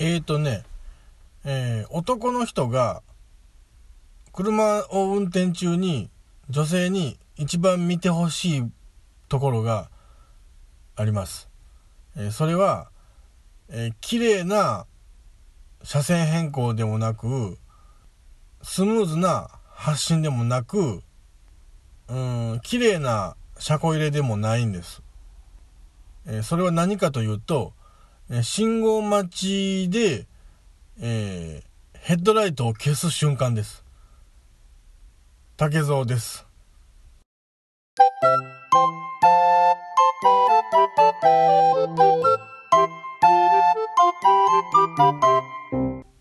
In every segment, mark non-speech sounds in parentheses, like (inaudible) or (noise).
えーとね、えー男の人が車を運転中に女性に一番見てほしいところがあります。えーそれは、えー綺麗な車線変更でもなく、スムーズな発進でもなく、うん、綺麗な車庫入れでもないんです。えーそれは何かというと、信号待ちで、えーヘッドライトを消す瞬間です。竹蔵です。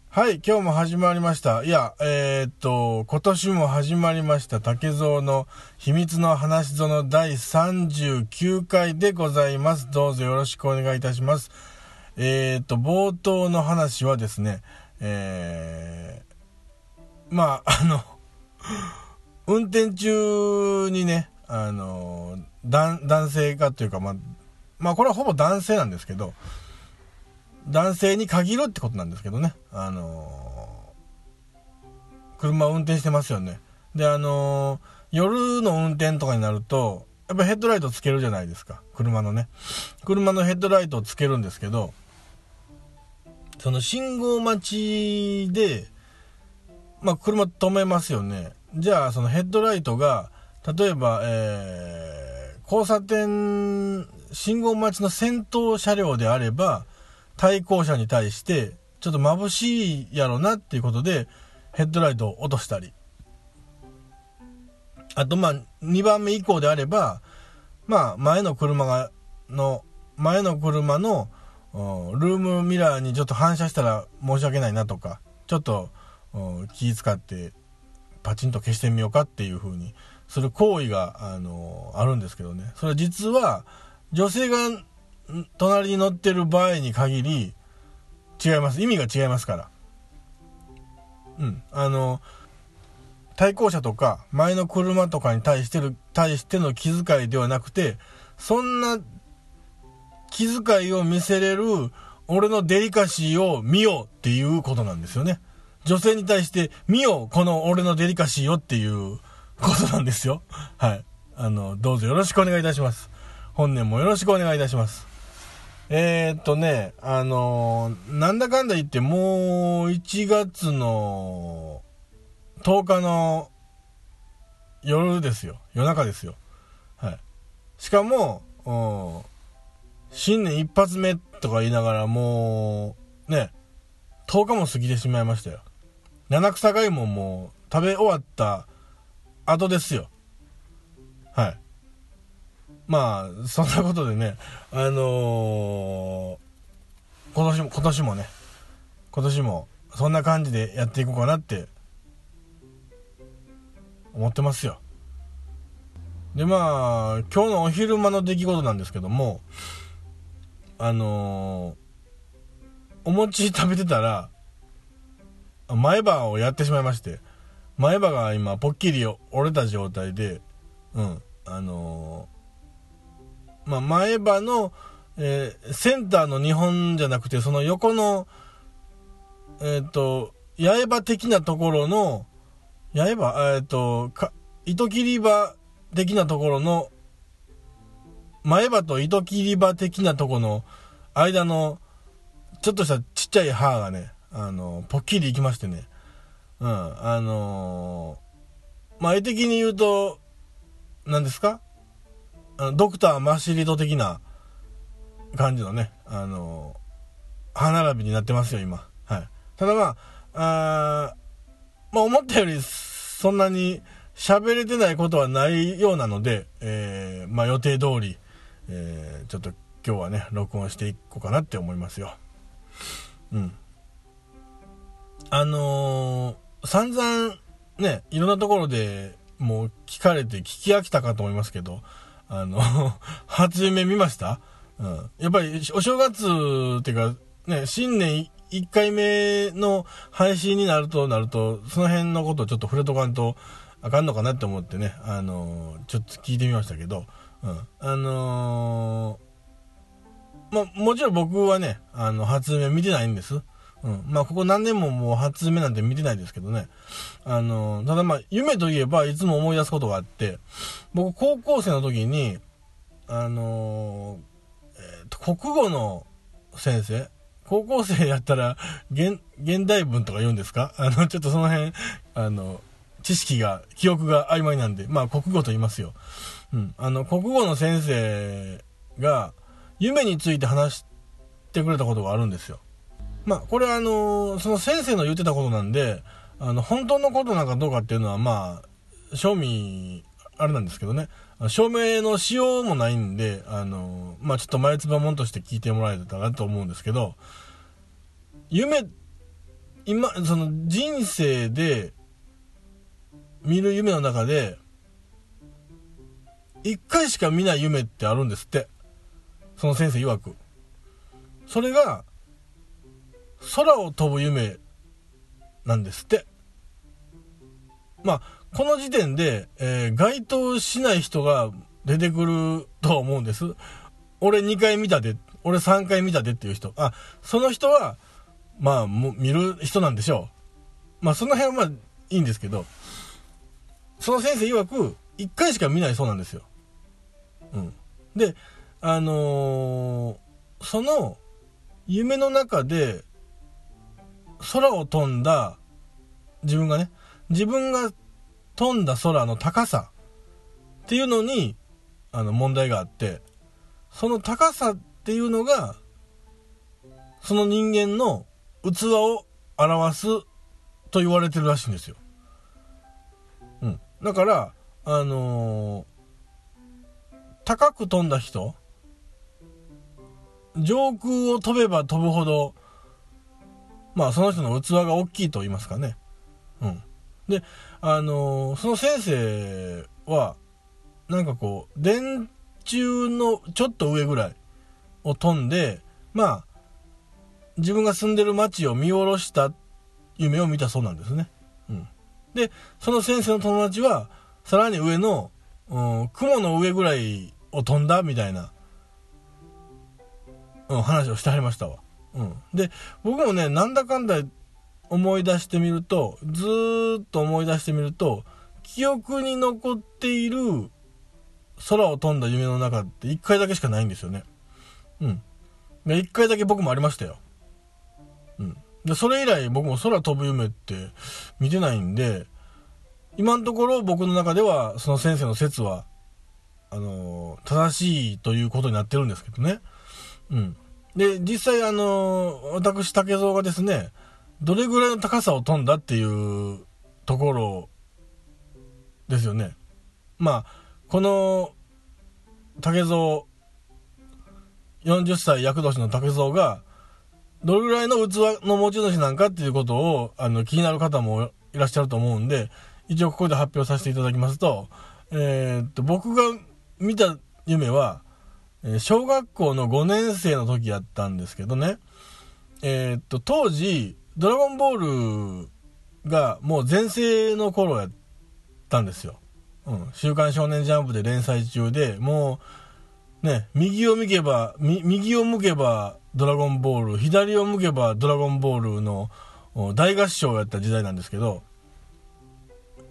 はい、今日も始まりました。いや、えーっと、今年も始まりました竹蔵の秘密の話ぞの第39回でございます。どうぞよろしくお願いいたします。えーと、冒頭の話はですね、えー、まあ、あの、運転中にね、あの、男性かというか、まあ、まあ、これはほぼ男性なんですけど、男性に限るってことなんですけどね。あの車を運転してますよね。で、あの夜の運転とかになると、やっぱヘッドライトつけるじゃないですか。車のね。車のヘッドライトをつけるんですけど、その信号待ちで、まあ、車止めますよね。じゃあ、そのヘッドライトが、例えば、えー、交差点、信号待ちの先頭車両であれば、対向車に対して、ちょっと眩しいやろなっていうことで、ヘッドライトを落としたり。あと、まあ、2番目以降であれば、まあ、前の車が、の、前の車の、うんルームミラーにちょっと反射したら申し訳ないなとか、ちょっと、気使って、パチンと消してみようかっていう風にする行為が、あのあるんですけどね。それ実は、女性が隣に乗ってる場合に限り、違います。意味が違いますから。うん。あの、対向車とか、前の車とかに対してる、対しての気遣いではなくて、そんな気遣いを見せれる、俺のデリカシーを見ようっていうことなんですよね。女性に対して、見よう、この俺のデリカシーをっていうことなんですよ。はい。あの、どうぞよろしくお願いいたします。本年もよろしくお願いいたします。えー、っとね、あのーなんだかんだ言ってもう1月の10日の夜ですよ。夜中ですよ。はい。しかも、新年一発目とか言いながらもう、ね、10日も過ぎてしまいましたよ。七草がゆももう食べ終わった後ですよ。はい。まあ、そんなことでね、あのー今年も、今年もね、今年もそん na 感じでやっていこうかなって思ってますよ。で、まあ、今日のお昼間の出来事なんですけども、あのーお餅食べてたら、前歯をやってしまいまして、前歯が今、ぽっきり折れた状態で、うん、あのーまあ、前歯の、えーセンターの2本じゃなくて、その横の、えっ、と、八重歯的なところの、八重歯えっ、と、糸切り歯的なところの、前歯と糸切り歯的なとこの間の、ちょっとしたちっちゃい歯がね、あの、ぽっきりいきましてね。うん、あのーまあ、絵的に言うと、何ですか？あのドクターマシリト的な感じのね、あのー歯並びになってますよ、今。はい。ただまあ、あまあ、思ったより、そんなに喋れてないことはないようなので、えーまあ、予定通り、えーちょっと今日はね、録音していこうかなって思いますよ。うん。あのー散々ね、いろんなところでもう聞かれて聞き飽きたかと思いますけど、あの、(laughs) 初夢見ました？うん。やっぱりお正月っていうか、ね、新年1回目の配信になるとなると、その辺のことをちょっと触れとかんとあかんのかなって思ってね、あのーちょっと聞いてみましたけど、あのーま、もちろん僕はね、あの、初夢見てないんです。うん。まあ、ここ何年ももう初夢なんて見てないですけどね。あの、ただまあ、夢といえばいつも思い出すことがあって、僕高校生の時に、あのえっ、と、国語の先生高校生やったら、現、現代文とか言うんですか？あの、ちょっとその辺、あの、知識が、記憶が曖昧なんで、まあ国語と言いますよ。うん。あの、国語の先生が、夢について話してくれたことがあるんですよ。まあ、これあの、その先生の言ってたことなんで、あの、本当のことなんかどうかっていうのは、まあ、賞味、あれなんですけどね、証明のしようもないんで、あの、まあ、ちょっと前つばもんとして聞いてもらえたらと思うんですけど、夢、今、その人生で見る夢の中で、一回しか見ない夢ってあるんですって。その先生曰く。それが、空を飛ぶ夢なんですって。まあ、この時点で、えー、該当しない人が出てくると思うんです。俺2回見たで、俺3回見たでっていう人。あ、その人は、まあ、見る人なんでしょう。まあ、その辺はまあ、いいんですけど、その先生曰く、1回しか見ないそうなんですよ。うん。で、あのー、その、夢の中で、空を飛んだ、自分がね、自分が飛んだ空の高さっていうのに、あの、問題があって、その高さっていうのが、その人間の器を表すと言われてるらしいんですよ。だから、あのー、高く飛んだ人、上空を飛べば飛ぶほど、まあその人の器が大きいと言いますかね。うん。で、あのー、その先生は、なんかこう、電柱のちょっと上ぐらいを飛んで、まあ、自分が住んでる街を見下ろした夢を見たそうなんですね。で、その先生の友達は、さらに上の、うん、雲の上ぐらいを飛んだみたいな、うん、話をしてはりましたわ。うん。で、僕もね、なんだかんだ思い出してみると、ずーっと思い出してみると、記憶に残っている空を飛んだ夢の中って1回だけしかないんですよね。うん。で、1回だけ僕もありましたよ。で、それ以来僕も空飛ぶ夢って見てないんで、今のところ僕の中ではその先生の説は、あの、正しいということになってるんですけどね。うん。で、実際あの、私竹蔵がですね、どれぐらいの高さを飛んだっていうところですよね。まあ、この竹蔵、40歳厄年の竹蔵が、どれぐらいの器の持ち主なんかっていうことを、あの、気になる方もいらっしゃると思うんで、一応ここで発表させていただきますと、えー、っと、僕が見た夢は、小学校の5年生の時やったんですけどね、えー、っと、当時、ドラゴンボールがもう全盛の頃やったんですよ。うん。週刊少年ジャンプで連載中で、もう、ね、右を向けば、右を向けばドラゴンボール、左を向けばドラゴンボールの大合唱をやった時代なんですけど、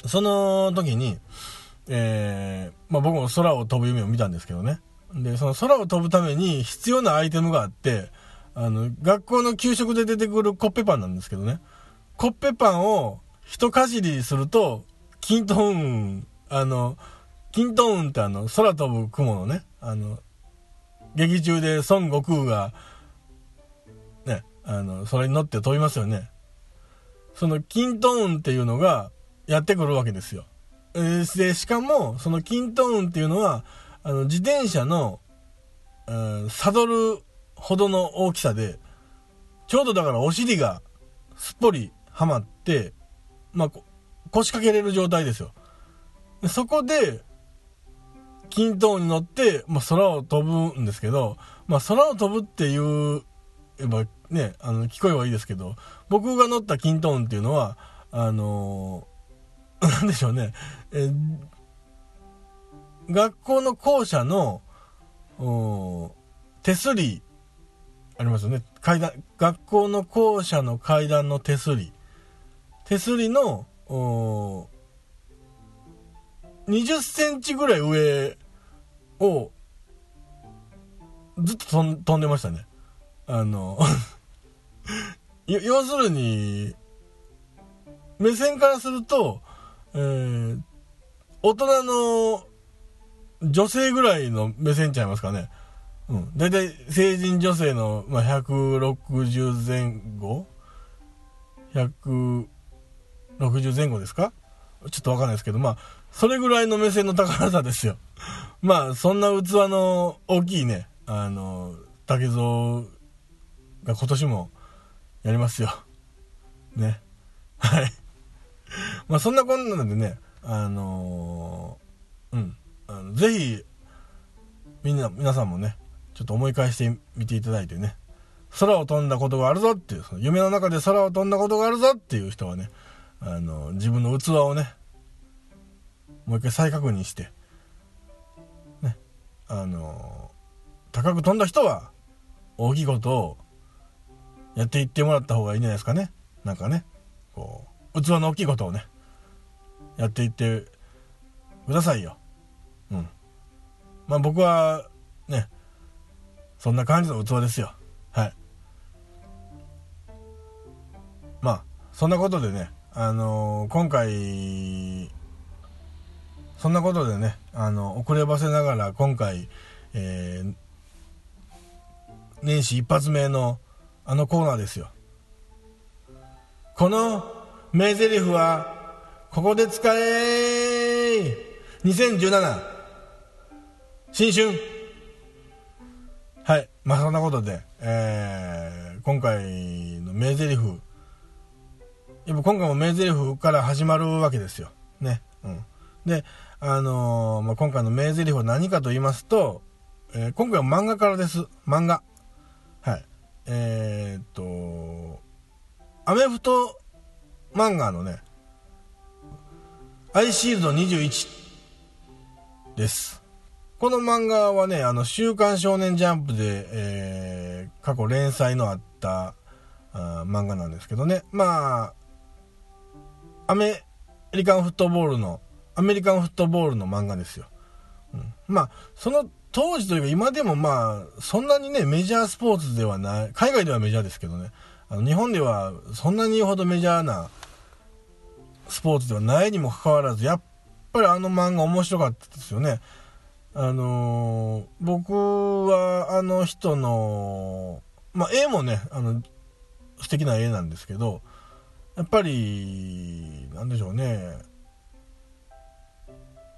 その時に、えー、まあ僕も空を飛ぶ夢を見たんですけどね。で、その空を飛ぶために必要なアイテムがあって、あの、学校の給食で出てくるコッペパンなんですけどね。コッペパンを一かじりすると、キントーン、あの、キントーンってあの、空飛ぶ雲のね、あの、劇中で孫悟空が、あの、それに乗って飛びますよね。そのキントーンっていうのがやってくるわけですよ。え、で、しかも、そのキントーンっていうのは、あの、自転車の、うん、サドルほどの大きさで、ちょうどだからお尻がすっぽりはまって、まあ、腰掛けれる状態ですよ。でそこで、均等に乗って、まあ、空を飛ぶんですけど、まあ、空を飛ぶっていう、まあ、ね、あの、聞こえはいいですけど、僕が乗った均等っていうのは、あのー、(laughs) なんでしょうね、え学校の校舎の、手すりありますよね。階段、学校の校舎の階段の手すり、手すりの、20センチぐらい上を、ずっと飛んでましたね。あの (laughs) 要するに、目線からすると、えー、大人の女性ぐらいの目線ちゃいますかね。うん。だいたい成人女性の、まあ、160前後 ?160 前後ですか？ちょっとわかんないですけど、まあ、それぐらいの目線の高さですよ。まあ、そんな器の大きいね、あの、竹蔵今年もやりますよ。ね。はい。(laughs) まあ、そんなこんなのでね、あのー、うん。あのぜひ、みんな、皆さんもね、ちょっと思い返してみていただいてね、空を飛んだことがあるぞっていう、その夢の中で空を飛んだことがあるぞっていう人はね、あの、自分の器をね、もう一回再確認して、ね、あの、高く飛んだ人は、大きいことをやっていってもらった方がいいんじゃないですかね。なんかね、こう、器の大きいことをね、やっていってくださいよ。うん。まあ僕は、ね、そんな感じの器ですよ。はい。まあ、そんなことでね、あのー、今回、そんなことでね、あの、遅ればせながら今回、えー、年始一発目のあのコーナーですよ。この名台詞は、ここで使え !2017 新春はい。まあ、そんなことで、えー、今回の名台詞、やっぱ今回も名台詞から始まるわけですよ。ね。うん。で、あのー、まあ、今回の名台詞は何かと言いますと、えー、今回は漫画からです。漫画。はい。えー、っと、アメフト漫画のね、アイシールド21です。この漫画はね、あの、週刊少年ジャンプで、えー、過去連載のあったあ漫画なんですけどね。まあ、アメリカンフットボールの、アメリカンフットボールの漫画ですよ。うん、まあ、その当時というか今でもまあ、そんなにね、メジャースポーツではない、海外ではメジャーですけどね、あの日本ではそんなに言うほどメジャーなスポーツではないにもかかわらず、やっぱりあの漫画面白かったですよね。あのー、僕はあの人の、まあ、絵もね、あの、素敵な絵なんですけど、やっぱり、なんでしょうね、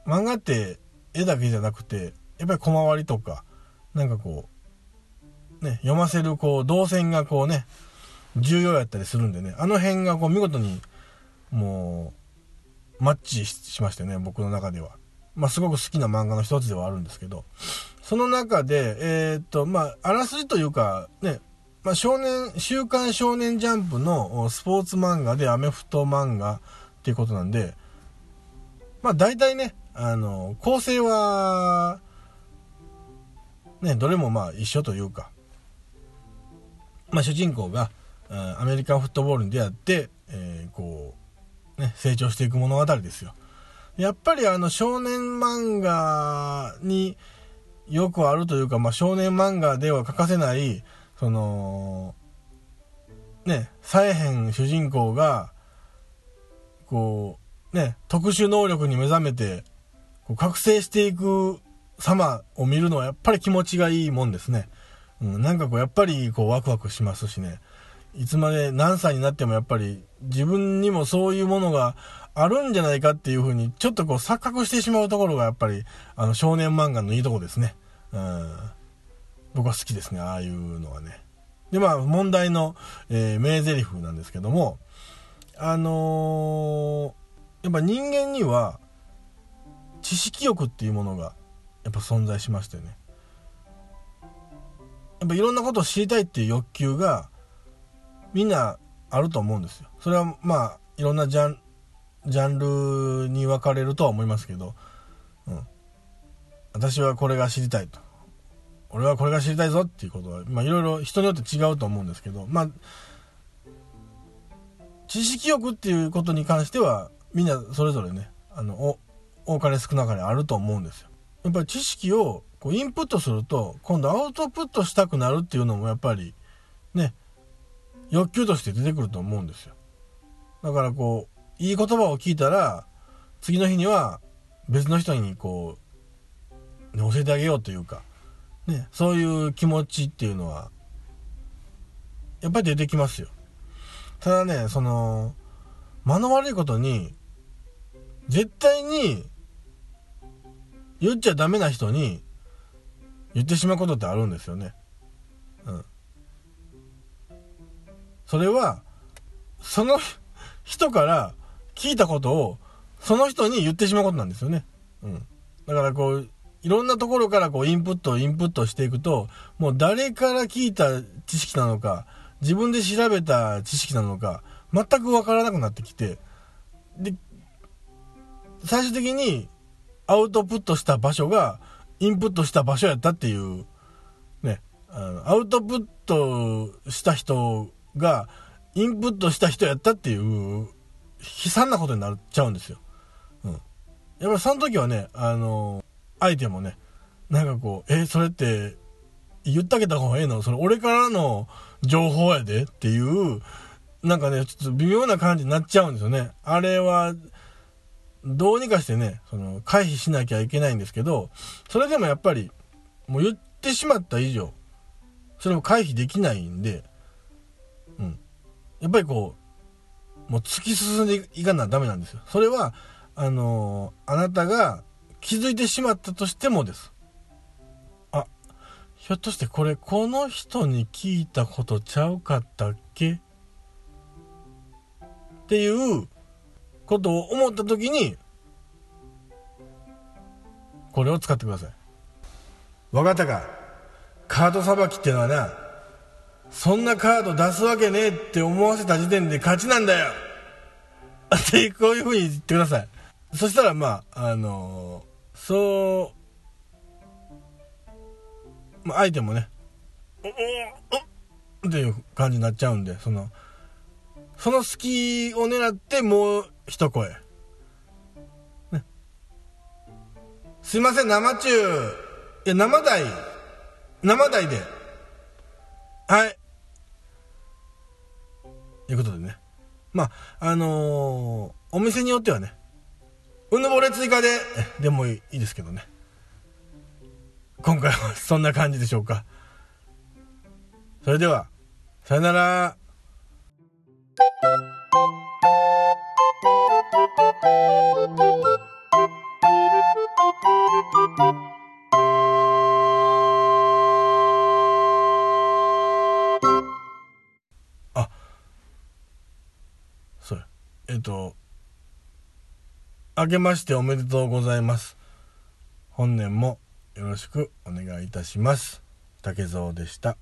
漫画って絵だけじゃなくて、やっぱり小回りとか、なんかこう、ね、読ませるこう、動線がこうね、重要やったりするんでね、あの辺がこう見事に、もう、マッチしましてね、僕の中では。まあ、すごく好きな漫画の一つではあるんですけど、その中で、えー、っと、まあ、あらすじというか、ね、まあ、少年、週刊少年ジャンプのスポーツ漫画でアメフト漫画っていうことなんで、まあ、大体ね、あの、構成は、ね、どれもまあ一緒というか、まあ、主人公がアメリカンフットボールに出会って、えー、こう、ね、成長していく物語ですよ。やっぱりあの少年漫画によくあるというか、まあ、少年漫画では欠かせない、その、ね、さえへん主人公が、こう、ね、特殊能力に目覚めて、こう覚醒していく様を見るのはやっぱり気持ちがいいもんですね。うん、なんかこうやっぱりこうワクワクしますしね。いつまで何歳になってもやっぱり自分にもそういうものがあるんじゃないかっていうふうにちょっとこう錯覚してしまうところがやっぱりあの少年漫画のいいとこですね。うん。僕は好きですね、ああいうのはね。で、まあ問題の、えー、名台詞なんですけども、あのー、やっぱ人間には知識欲っていうものがやっぱ存在しましてね。やっぱいろんなことを知りたいっていう欲求がみんなあると思うんですよ。それはまあいろんなジャンジャンルに分かれるとは思いますけど、うん、私はこれが知りたいと。俺はこれが知りたいぞっていうことは、まあ、いろいろ人によって違うと思うんですけど、まあ、知識欲っていうことに関しては、みんなそれぞれね、あの、多かれ少なかれあると思うんですよ。やっぱり知識をこうインプットすると、今度アウトプットしたくなるっていうのもやっぱり、ね、欲求として出てくると思うんですよ。だからこう、いい言葉を聞いたら、次の日には別の人にこう、ね、教えてあげようというか、ね、そういう気持ちっていうのは、やっぱり出てきますよ。ただね、その、間の悪いことに、絶対に、言っちゃダメな人に、言ってしまうことってあるんですよね。うん。それは、その人から聞いたことを、その人に言ってしまうことなんですよね。うん。だからこう、いろんなところからこうインプットインプットしていくと、もう誰から聞いた知識なのか、自分で調べた知識なのか、全くわからなくなってきて、で、最終的にアウトプットした場所が、インプットした場所やったっていう、ね、アウトプットした人が、インプットした人やったっていう、悲惨なことになっちゃうんですよ。うん。やっぱりその時はね、あの、相手もね、なんかこう、え、それって、言ってあげた方がええの？それ俺からの情報やでっていう、なんかね、ちょっと微妙な感じになっちゃうんですよね。あれは、どうにかしてね、その、回避しなきゃいけないんですけど、それでもやっぱり、もう言ってしまった以上、それも回避できないんで、うん。やっぱりこう、もう突き進んでいかなダメなんですよ。それは、あのー、あなたが気づいてしまったとしてもです。あ、ひょっとしてこれこの人に聞いたことちゃうかったっけ？っていうことを思った時に、これを使ってください。わかったか？カードさばきってのはな、そんなカード出すわけねえって思わせた時点で勝ちなんだよってこういう風に言ってください。そしたらまあ、あのー、そう、まあ、相手もね、おおっていう感じになっちゃうんで、その、その隙を狙ってもう一声。ね。すいません、生中。いや、生台。生台で。はい。ということでね。まあ、あのー、お店によってはね、うぬぼれ追加で、でもいいですけどね。今回はそんな感じでしょうか。それでは、さよなら。明けましておめでとうございます。本年もよろしくお願いいたします。竹蔵でした。